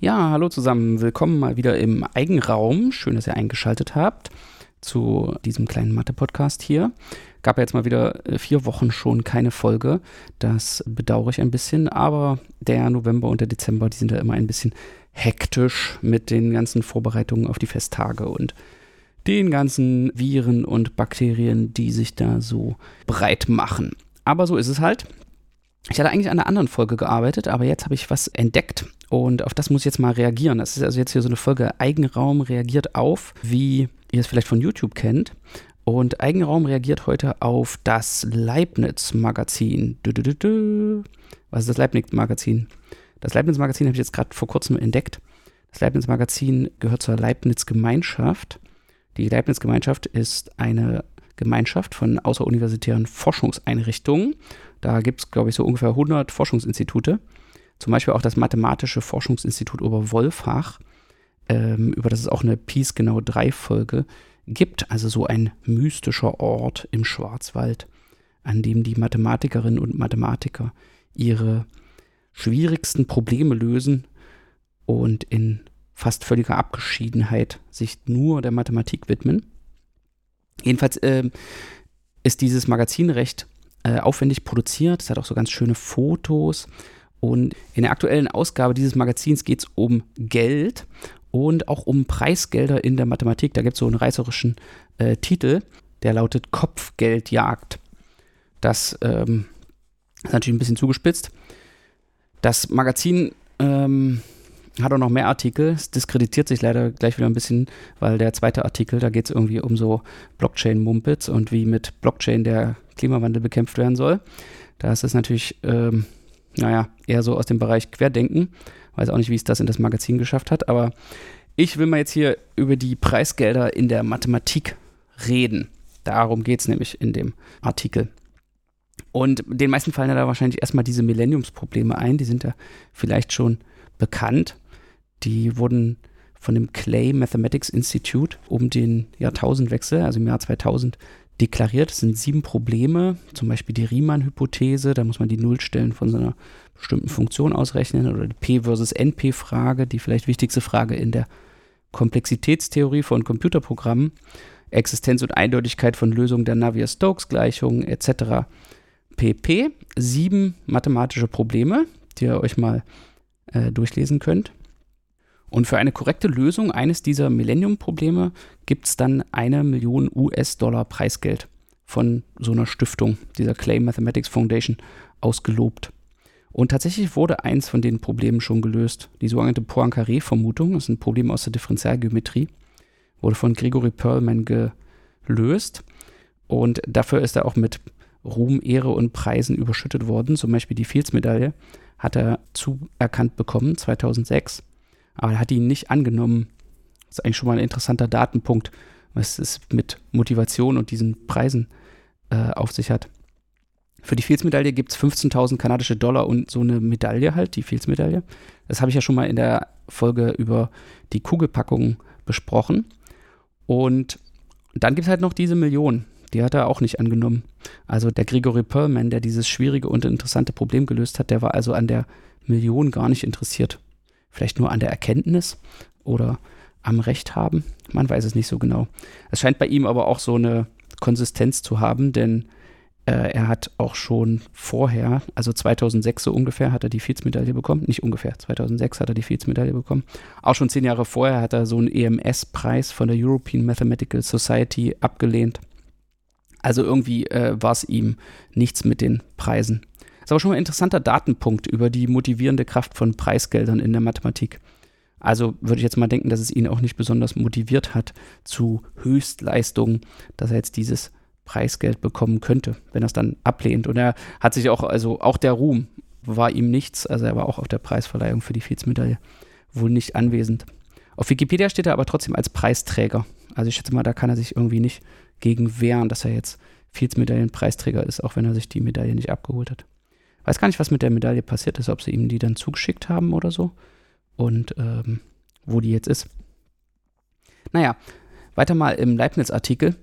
Ja, hallo zusammen. Willkommen mal wieder im Eigenraum. Schön, dass ihr eingeschaltet habt zu diesem kleinen Mathe-Podcast hier. Gab ja jetzt mal wieder äh, vier Wochen schon keine Folge. Das bedauere ich ein bisschen, aber der November und der Dezember, die sind ja immer ein bisschen hektisch mit den ganzen Vorbereitungen auf die Festtage und den ganzen Viren und Bakterien, die sich da so breit machen. Aber so ist es halt. Ich hatte eigentlich an einer anderen Folge gearbeitet, aber jetzt habe ich was entdeckt und auf das muss ich jetzt mal reagieren. Das ist also jetzt hier so eine Folge Eigenraum reagiert auf, wie ihr es vielleicht von YouTube kennt. Und Eigenraum reagiert heute auf das Leibniz-Magazin. Was ist das Leibniz-Magazin? Das Leibniz-Magazin habe ich jetzt gerade vor kurzem entdeckt. Das Leibniz-Magazin gehört zur Leibniz-Gemeinschaft. Die Leibniz-Gemeinschaft ist eine Gemeinschaft von außeruniversitären Forschungseinrichtungen. Da gibt es, glaube ich, so ungefähr 100 Forschungsinstitute. Zum Beispiel auch das Mathematische Forschungsinstitut Oberwolfach, ähm, über das es auch eine Peace genau 3 Folge gibt. Also so ein mystischer Ort im Schwarzwald, an dem die Mathematikerinnen und Mathematiker ihre schwierigsten Probleme lösen und in fast völliger Abgeschiedenheit sich nur der Mathematik widmen. Jedenfalls äh, ist dieses Magazin recht äh, aufwendig produziert. Es hat auch so ganz schöne Fotos. Und in der aktuellen Ausgabe dieses Magazins geht es um Geld und auch um Preisgelder in der Mathematik. Da gibt es so einen reißerischen äh, Titel, der lautet Kopfgeldjagd. Das ähm, ist natürlich ein bisschen zugespitzt. Das Magazin ähm, hat auch noch mehr Artikel. Es diskreditiert sich leider gleich wieder ein bisschen, weil der zweite Artikel, da geht es irgendwie um so Blockchain-Mumpits und wie mit Blockchain der Klimawandel bekämpft werden soll. Da ist es natürlich, ähm, naja, eher so aus dem Bereich Querdenken. Weiß auch nicht, wie es das in das Magazin geschafft hat, aber ich will mal jetzt hier über die Preisgelder in der Mathematik reden. Darum geht es nämlich in dem Artikel. Und den meisten fallen ja da wahrscheinlich erstmal diese Millenniumsprobleme ein. Die sind ja vielleicht schon bekannt. Die wurden von dem Clay Mathematics Institute um den Jahrtausendwechsel, also im Jahr 2000, deklariert. Es sind sieben Probleme, zum Beispiel die Riemann-Hypothese, da muss man die Nullstellen von so einer bestimmten Funktion ausrechnen oder die P versus NP-Frage, die vielleicht wichtigste Frage in der Komplexitätstheorie von Computerprogrammen, Existenz und Eindeutigkeit von Lösungen der Navier-Stokes-Gleichungen etc. pp. Sieben mathematische Probleme, die ihr euch mal äh, durchlesen könnt. Und für eine korrekte Lösung eines dieser Millennium-Probleme gibt es dann eine Million US-Dollar Preisgeld von so einer Stiftung, dieser Clay Mathematics Foundation, ausgelobt. Und tatsächlich wurde eins von den Problemen schon gelöst. Die sogenannte Poincaré-Vermutung, das ist ein Problem aus der Differentialgeometrie, wurde von Gregory Perlman gelöst. Und dafür ist er auch mit Ruhm, Ehre und Preisen überschüttet worden. Zum Beispiel die Fields-Medaille hat er zuerkannt bekommen, 2006 aber er hat ihn nicht angenommen. Das ist eigentlich schon mal ein interessanter Datenpunkt, was es mit Motivation und diesen Preisen äh, auf sich hat. Für die Fields-Medaille gibt es 15.000 kanadische Dollar und so eine Medaille halt, die Fields-Medaille. Das habe ich ja schon mal in der Folge über die Kugelpackung besprochen. Und dann gibt es halt noch diese Million. Die hat er auch nicht angenommen. Also der Gregory Perlman, der dieses schwierige und interessante Problem gelöst hat, der war also an der Million gar nicht interessiert. Vielleicht nur an der Erkenntnis oder am Recht haben. Man weiß es nicht so genau. Es scheint bei ihm aber auch so eine Konsistenz zu haben, denn äh, er hat auch schon vorher, also 2006 so ungefähr, hat er die Fields-Medaille bekommen. Nicht ungefähr, 2006 hat er die Fields-Medaille bekommen. Auch schon zehn Jahre vorher hat er so einen EMS-Preis von der European Mathematical Society abgelehnt. Also irgendwie äh, war es ihm nichts mit den Preisen. Ist aber schon mal ein interessanter Datenpunkt über die motivierende Kraft von Preisgeldern in der Mathematik. Also würde ich jetzt mal denken, dass es ihn auch nicht besonders motiviert hat zu Höchstleistungen, dass er jetzt dieses Preisgeld bekommen könnte, wenn er es dann ablehnt. Und er hat sich auch, also auch der Ruhm war ihm nichts, also er war auch auf der Preisverleihung für die Fields-Medaille wohl nicht anwesend. Auf Wikipedia steht er aber trotzdem als Preisträger. Also ich schätze mal, da kann er sich irgendwie nicht gegen wehren, dass er jetzt Fields-Medaillen-Preisträger ist, auch wenn er sich die Medaille nicht abgeholt hat. Weiß gar nicht, was mit der Medaille passiert ist, ob sie ihm die dann zugeschickt haben oder so. Und ähm, wo die jetzt ist. Naja, weiter mal im Leibniz-Artikel.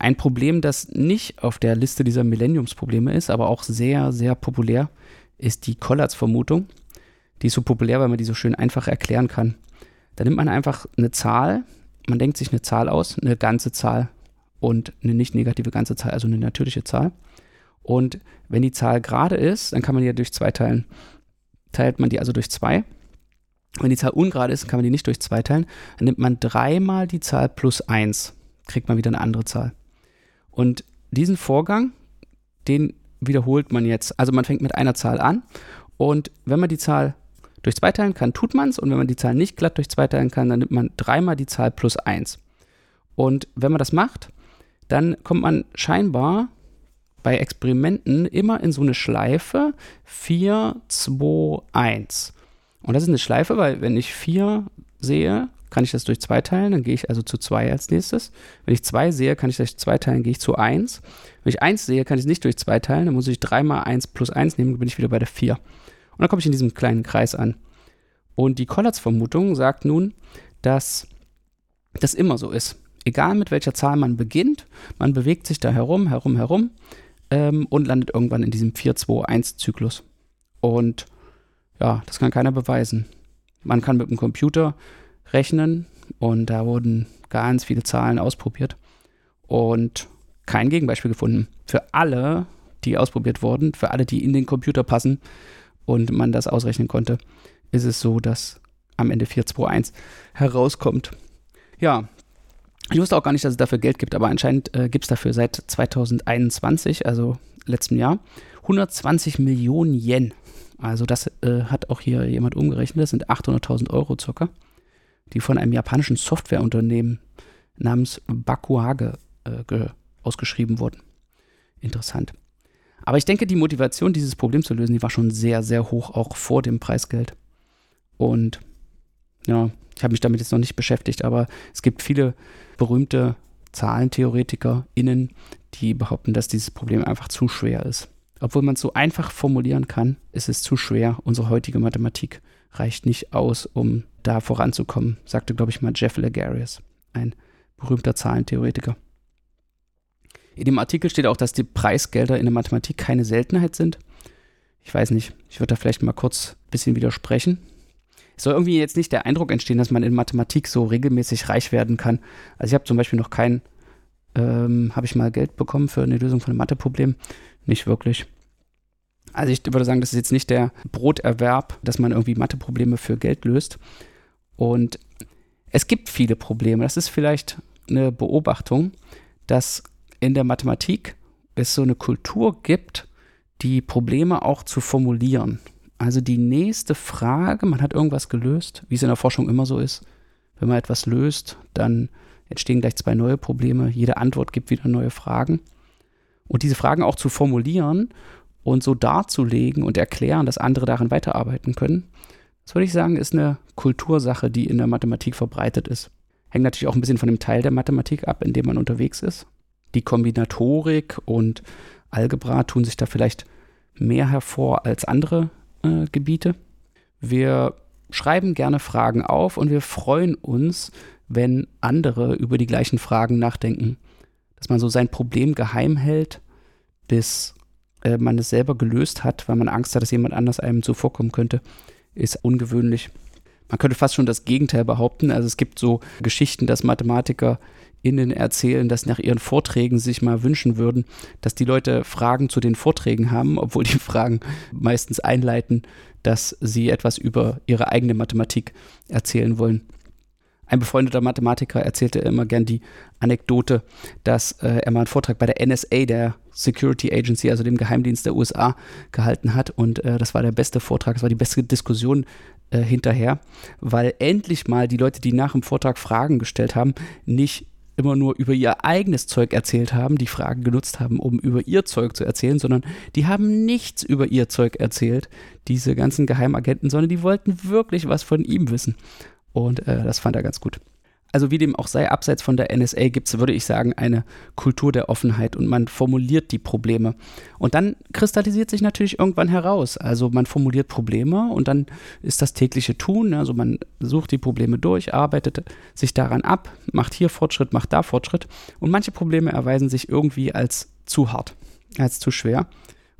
Ein Problem, das nicht auf der Liste dieser Millenniumsprobleme ist, aber auch sehr, sehr populär, ist die Collatz-Vermutung. Die ist so populär, weil man die so schön einfach erklären kann. Da nimmt man einfach eine Zahl, man denkt sich eine Zahl aus, eine ganze Zahl und eine nicht negative ganze Zahl, also eine natürliche Zahl. Und wenn die Zahl gerade ist, dann kann man die ja durch zwei teilen. Teilt man die also durch zwei. Wenn die Zahl ungerade ist, kann man die nicht durch zwei teilen. Dann nimmt man dreimal die Zahl plus eins, kriegt man wieder eine andere Zahl. Und diesen Vorgang, den wiederholt man jetzt. Also man fängt mit einer Zahl an und wenn man die Zahl durch zwei teilen kann, tut man es. Und wenn man die Zahl nicht glatt durch zwei teilen kann, dann nimmt man dreimal die Zahl plus eins. Und wenn man das macht, dann kommt man scheinbar bei Experimenten immer in so eine Schleife 4, 2, 1. Und das ist eine Schleife, weil wenn ich 4 sehe, kann ich das durch 2 teilen, dann gehe ich also zu 2 als nächstes. Wenn ich 2 sehe, kann ich das durch 2 teilen, gehe ich zu 1. Wenn ich 1 sehe, kann ich es nicht durch 2 teilen, dann muss ich 3 mal 1 plus 1 nehmen, dann bin ich wieder bei der 4. Und dann komme ich in diesem kleinen Kreis an. Und die Collatz-Vermutung sagt nun, dass das immer so ist. Egal mit welcher Zahl man beginnt, man bewegt sich da herum, herum, herum ähm, und landet irgendwann in diesem 4-2-1-Zyklus. Und ja, das kann keiner beweisen. Man kann mit dem Computer rechnen und da wurden ganz viele Zahlen ausprobiert und kein Gegenbeispiel gefunden. Für alle, die ausprobiert wurden, für alle, die in den Computer passen und man das ausrechnen konnte, ist es so, dass am Ende 421 herauskommt. Ja, ich wusste auch gar nicht, dass es dafür Geld gibt, aber anscheinend äh, gibt es dafür seit 2021, also letztem Jahr, 120 Millionen Yen. Also das äh, hat auch hier jemand umgerechnet, das sind 800.000 Euro circa, die von einem japanischen Softwareunternehmen namens Bakuhage äh, ausgeschrieben wurden. Interessant. Aber ich denke, die Motivation, dieses Problem zu lösen, die war schon sehr, sehr hoch, auch vor dem Preisgeld. Und ja, ich habe mich damit jetzt noch nicht beschäftigt, aber es gibt viele berühmte ZahlentheoretikerInnen, die behaupten, dass dieses Problem einfach zu schwer ist. Obwohl man es so einfach formulieren kann, ist es zu schwer. Unsere heutige Mathematik reicht nicht aus, um da voranzukommen, sagte, glaube ich, mal Jeff Legarius, ein berühmter Zahlentheoretiker. In dem Artikel steht auch, dass die Preisgelder in der Mathematik keine Seltenheit sind. Ich weiß nicht, ich würde da vielleicht mal kurz ein bisschen widersprechen. Soll irgendwie jetzt nicht der Eindruck entstehen, dass man in Mathematik so regelmäßig reich werden kann. Also ich habe zum Beispiel noch kein, ähm, habe ich mal Geld bekommen für eine Lösung von einem Matheproblem? Nicht wirklich. Also ich würde sagen, das ist jetzt nicht der Broterwerb, dass man irgendwie Matheprobleme für Geld löst. Und es gibt viele Probleme. Das ist vielleicht eine Beobachtung, dass in der Mathematik es so eine Kultur gibt, die Probleme auch zu formulieren. Also die nächste Frage, man hat irgendwas gelöst, wie es in der Forschung immer so ist. Wenn man etwas löst, dann entstehen gleich zwei neue Probleme. Jede Antwort gibt wieder neue Fragen. Und diese Fragen auch zu formulieren und so darzulegen und erklären, dass andere daran weiterarbeiten können, das würde ich sagen, ist eine Kultursache, die in der Mathematik verbreitet ist. Hängt natürlich auch ein bisschen von dem Teil der Mathematik ab, in dem man unterwegs ist. Die Kombinatorik und Algebra tun sich da vielleicht mehr hervor als andere äh, Gebiete. Wir schreiben gerne Fragen auf und wir freuen uns, wenn andere über die gleichen Fragen nachdenken. Dass man so sein Problem geheim hält, bis äh, man es selber gelöst hat, weil man Angst hat, dass jemand anders einem zuvorkommen könnte, ist ungewöhnlich. Man könnte fast schon das Gegenteil behaupten. Also es gibt so Geschichten, dass Mathematiker innen erzählen, dass nach ihren Vorträgen sich mal wünschen würden, dass die Leute Fragen zu den Vorträgen haben, obwohl die Fragen meistens einleiten, dass sie etwas über ihre eigene Mathematik erzählen wollen. Ein befreundeter Mathematiker erzählte immer gern die Anekdote, dass äh, er mal einen Vortrag bei der NSA, der Security Agency, also dem Geheimdienst der USA, gehalten hat. Und äh, das war der beste Vortrag, das war die beste Diskussion äh, hinterher, weil endlich mal die Leute, die nach dem Vortrag Fragen gestellt haben, nicht immer nur über ihr eigenes Zeug erzählt haben, die Fragen genutzt haben, um über ihr Zeug zu erzählen, sondern die haben nichts über ihr Zeug erzählt, diese ganzen Geheimagenten, sondern die wollten wirklich was von ihm wissen. Und äh, das fand er ganz gut also wie dem auch sei, abseits von der NSA gibt es, würde ich sagen, eine Kultur der Offenheit und man formuliert die Probleme. Und dann kristallisiert sich natürlich irgendwann heraus. Also man formuliert Probleme und dann ist das tägliche Tun. Also man sucht die Probleme durch, arbeitet sich daran ab, macht hier Fortschritt, macht da Fortschritt. Und manche Probleme erweisen sich irgendwie als zu hart, als zu schwer.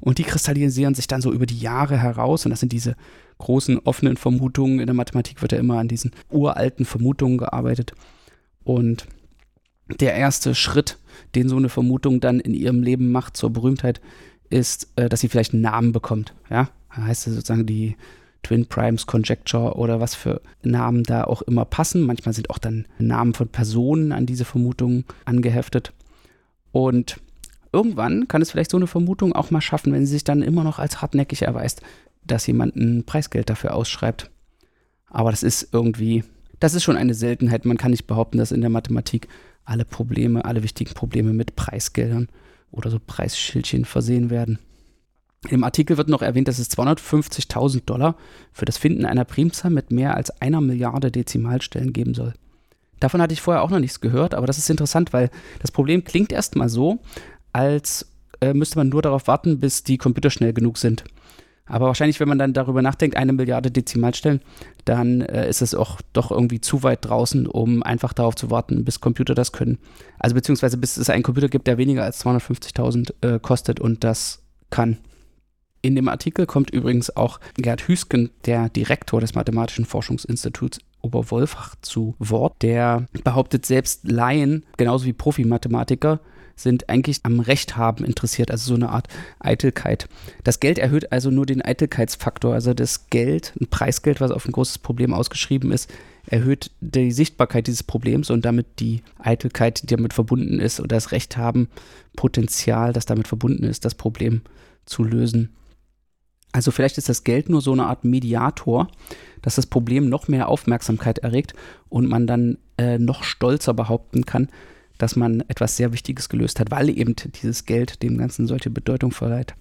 Und die kristallisieren sich dann so über die Jahre heraus und das sind diese großen offenen Vermutungen. In der Mathematik wird ja immer an diesen uralten Vermutungen gearbeitet. Und der erste Schritt, den so eine Vermutung dann in ihrem Leben macht zur Berühmtheit, ist, äh, dass sie vielleicht einen Namen bekommt. Ja, da heißt es sozusagen die Twin Primes Conjecture oder was für Namen da auch immer passen. Manchmal sind auch dann Namen von Personen an diese Vermutungen angeheftet. Und irgendwann kann es vielleicht so eine Vermutung auch mal schaffen, wenn sie sich dann immer noch als hartnäckig erweist, dass jemand ein Preisgeld dafür ausschreibt. Aber das ist irgendwie, das ist schon eine Seltenheit. Man kann nicht behaupten, dass in der Mathematik alle Probleme, alle wichtigen Probleme mit Preisgeldern oder so Preisschildchen versehen werden. Im Artikel wird noch erwähnt, dass es 250.000 Dollar für das Finden einer Primzahl mit mehr als einer Milliarde Dezimalstellen geben soll. Davon hatte ich vorher auch noch nichts gehört, aber das ist interessant, weil das Problem klingt erstmal so, als äh, müsste man nur darauf warten, bis die Computer schnell genug sind. Aber wahrscheinlich, wenn man dann darüber nachdenkt, eine Milliarde Dezimalstellen, dann äh, ist es auch doch irgendwie zu weit draußen, um einfach darauf zu warten, bis Computer das können. Also beziehungsweise bis es einen Computer gibt, der weniger als 250.000 äh, kostet und das kann. In dem Artikel kommt übrigens auch Gerd Hüsken, der Direktor des Mathematischen Forschungsinstituts Oberwolfach, zu Wort. Der behauptet selbst Laien, genauso wie Profimathematiker, sind eigentlich am Recht haben interessiert, also so eine Art Eitelkeit. Das Geld erhöht also nur den Eitelkeitsfaktor, also das Geld, ein Preisgeld, was auf ein großes Problem ausgeschrieben ist, erhöht die Sichtbarkeit dieses Problems und damit die Eitelkeit, die damit verbunden ist oder das Recht haben, Potenzial, das damit verbunden ist, das Problem zu lösen. Also vielleicht ist das Geld nur so eine Art Mediator, dass das Problem noch mehr Aufmerksamkeit erregt und man dann äh, noch stolzer behaupten kann, dass man etwas sehr Wichtiges gelöst hat, weil eben dieses Geld dem Ganzen solche Bedeutung verleiht.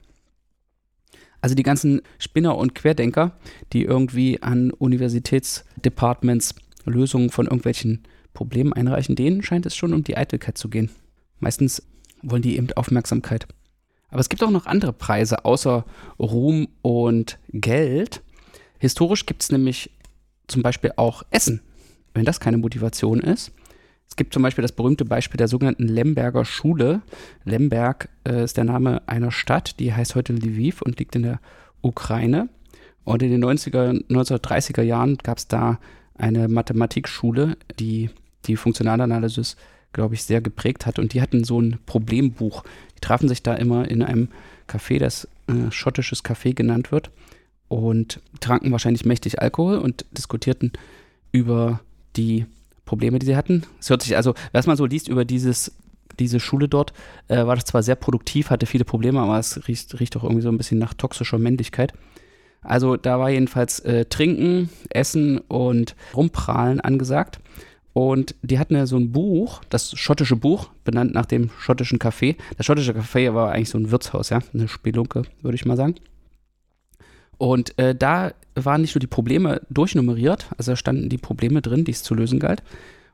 Also die ganzen Spinner und Querdenker, die irgendwie an Universitätsdepartments Lösungen von irgendwelchen Problemen einreichen, denen scheint es schon um die Eitelkeit zu gehen. Meistens wollen die eben Aufmerksamkeit. Aber es gibt auch noch andere Preise außer Ruhm und Geld. Historisch gibt es nämlich zum Beispiel auch Essen, wenn das keine Motivation ist. Es gibt zum Beispiel das berühmte Beispiel der sogenannten Lemberger Schule. Lemberg äh, ist der Name einer Stadt, die heißt heute Lviv und liegt in der Ukraine. Und in den 90er, 1930er Jahren gab es da eine Mathematikschule, die die Funktionalanalysis, glaube ich, sehr geprägt hat. Und die hatten so ein Problembuch. Die trafen sich da immer in einem Café, das äh, schottisches Café genannt wird, und tranken wahrscheinlich mächtig Alkohol und diskutierten über die Probleme, die sie hatten. Es hört sich also, was man so liest über dieses, diese Schule dort, äh, war das zwar sehr produktiv, hatte viele Probleme, aber es riecht, riecht auch irgendwie so ein bisschen nach toxischer Männlichkeit. Also da war jedenfalls äh, Trinken, Essen und Rumprahlen angesagt. Und die hatten ja so ein Buch, das schottische Buch, benannt nach dem schottischen Café. Das schottische Café war eigentlich so ein Wirtshaus, ja, eine Spelunke, würde ich mal sagen. Und äh, da waren nicht nur die Probleme durchnummeriert, also da standen die Probleme drin, die es zu lösen galt.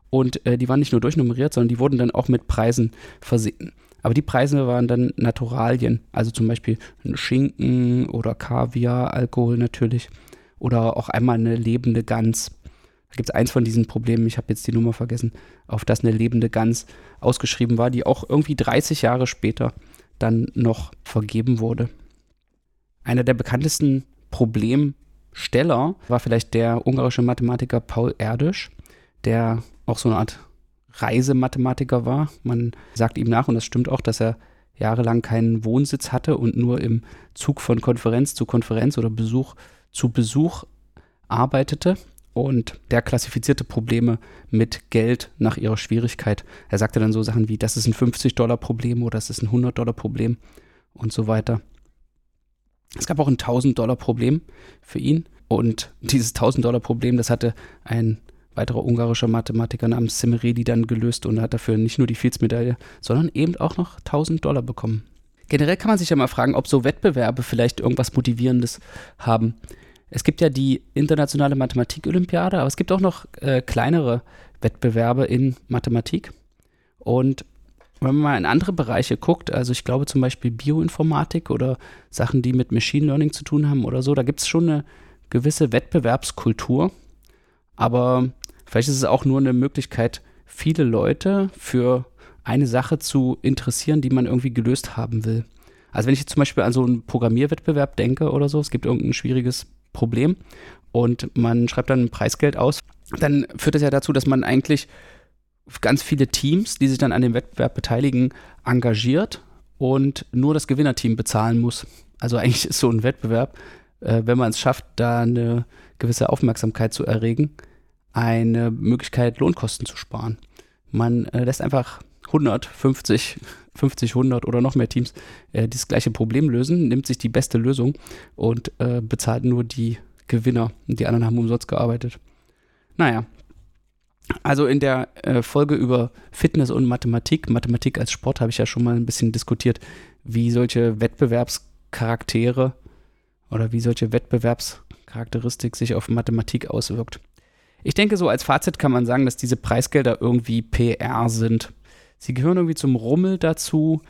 Und äh, die waren nicht nur durchnummeriert, sondern die wurden dann auch mit Preisen versehen. Aber die Preise waren dann Naturalien, also zum Beispiel ein Schinken oder Kaviar, Alkohol natürlich. Oder auch einmal eine lebende Gans. Da gibt es eins von diesen Problemen, ich habe jetzt die Nummer vergessen, auf das eine lebende Gans ausgeschrieben war, die auch irgendwie 30 Jahre später dann noch vergeben wurde. Einer der bekanntesten Problemsteller war vielleicht der ungarische Mathematiker Paul Erdős, der auch so eine Art Reisemathematiker war. Man sagt ihm nach, und das stimmt auch, dass er jahrelang keinen Wohnsitz hatte und nur im Zug von Konferenz zu Konferenz oder Besuch zu Besuch arbeitete. Und der klassifizierte Probleme mit Geld nach ihrer Schwierigkeit. Er sagte dann so Sachen wie, das ist ein 50-Dollar-Problem oder das ist ein 100-Dollar-Problem und so weiter. Es gab auch ein 1000-Dollar-Problem für ihn. Und dieses 1000-Dollar-Problem, das hatte ein weiterer ungarischer Mathematiker namens Semeredi dann gelöst und hat dafür nicht nur die Fields-Medaille, sondern eben auch noch 1000 Dollar bekommen. Generell kann man sich ja mal fragen, ob so Wettbewerbe vielleicht irgendwas Motivierendes haben. Es gibt ja die internationale Mathematik-Olympiade, aber es gibt auch noch äh, kleinere Wettbewerbe in Mathematik. Und wenn man mal in andere Bereiche guckt, also ich glaube zum Beispiel Bioinformatik oder Sachen, die mit Machine Learning zu tun haben oder so, da gibt es schon eine gewisse Wettbewerbskultur. Aber vielleicht ist es auch nur eine Möglichkeit, viele Leute für eine Sache zu interessieren, die man irgendwie gelöst haben will. Also wenn ich jetzt zum Beispiel an so einen Programmierwettbewerb denke oder so, es gibt irgendein schwieriges Problem und man schreibt dann ein Preisgeld aus, dann führt das ja dazu, dass man eigentlich ganz viele Teams, die sich dann an dem Wettbewerb beteiligen, engagiert und nur das Gewinnerteam bezahlen muss. Also eigentlich ist so ein Wettbewerb, äh, wenn man es schafft, da eine gewisse Aufmerksamkeit zu erregen, eine Möglichkeit, Lohnkosten zu sparen. Man äh, lässt einfach 100, 50, 50, 100 oder noch mehr Teams äh, das gleiche Problem lösen, nimmt sich die beste Lösung und äh, bezahlt nur die Gewinner. Die anderen haben umsonst gearbeitet. Naja. Also in der äh, Folge über Fitness und Mathematik, Mathematik als Sport, habe ich ja schon mal ein bisschen diskutiert, wie solche Wettbewerbscharaktere oder wie solche Wettbewerbscharakteristik sich auf Mathematik auswirkt. Ich denke, so als Fazit kann man sagen, dass diese Preisgelder irgendwie PR sind. Sie gehören irgendwie zum Rummel dazu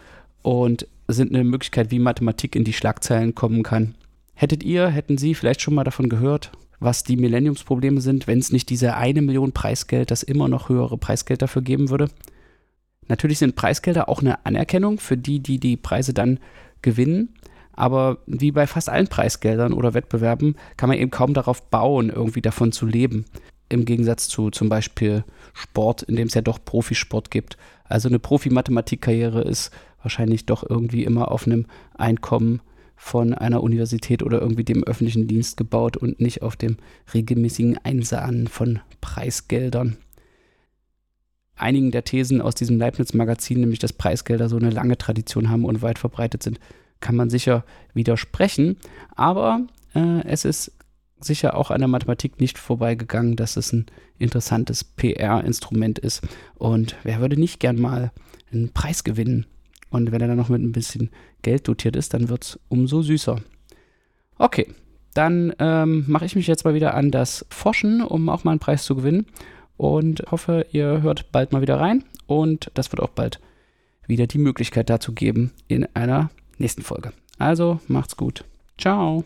und sind eine Möglichkeit, wie Mathematik in die Schlagzeilen kommen kann. Hättet ihr, hätten Sie vielleicht schon mal davon gehört, was die Millenniumsprobleme sind, wenn es nicht diese eine Million Preisgeld, das immer noch höhere Preisgeld dafür geben würde? Natürlich sind Preisgelder auch eine Anerkennung für die, die die Preise dann gewinnen. Aber wie bei fast allen Preisgeldern oder Wettbewerben kann man eben kaum darauf bauen, irgendwie davon zu leben im Gegensatz zu zum Beispiel Sport, in dem es ja doch Profisport gibt. Also eine Profi-Mathematikkarriere ist wahrscheinlich doch irgendwie immer auf einem Einkommen von einer Universität oder irgendwie dem öffentlichen Dienst gebaut und nicht auf dem regelmäßigen Einsahnen von Preisgeldern. Einigen der Thesen aus diesem Leibniz-Magazin, nämlich dass Preisgelder so eine lange Tradition haben und weit verbreitet sind, kann man sicher widersprechen. Aber äh, es ist sicher auch an der Mathematik nicht vorbeigegangen, dass es ein interessantes PR-Instrument ist. Und wer würde nicht gern mal einen Preis gewinnen? Und wenn er dann noch mit ein bisschen Geld dotiert ist, dann wird es umso süßer. Okay, dann ähm, mache ich mich jetzt mal wieder an das Forschen, um auch mal einen Preis zu gewinnen. Und hoffe, ihr hört bald mal wieder rein. Und das wird auch bald wieder die Möglichkeit dazu geben in einer nächsten Folge. Also macht's gut. Ciao.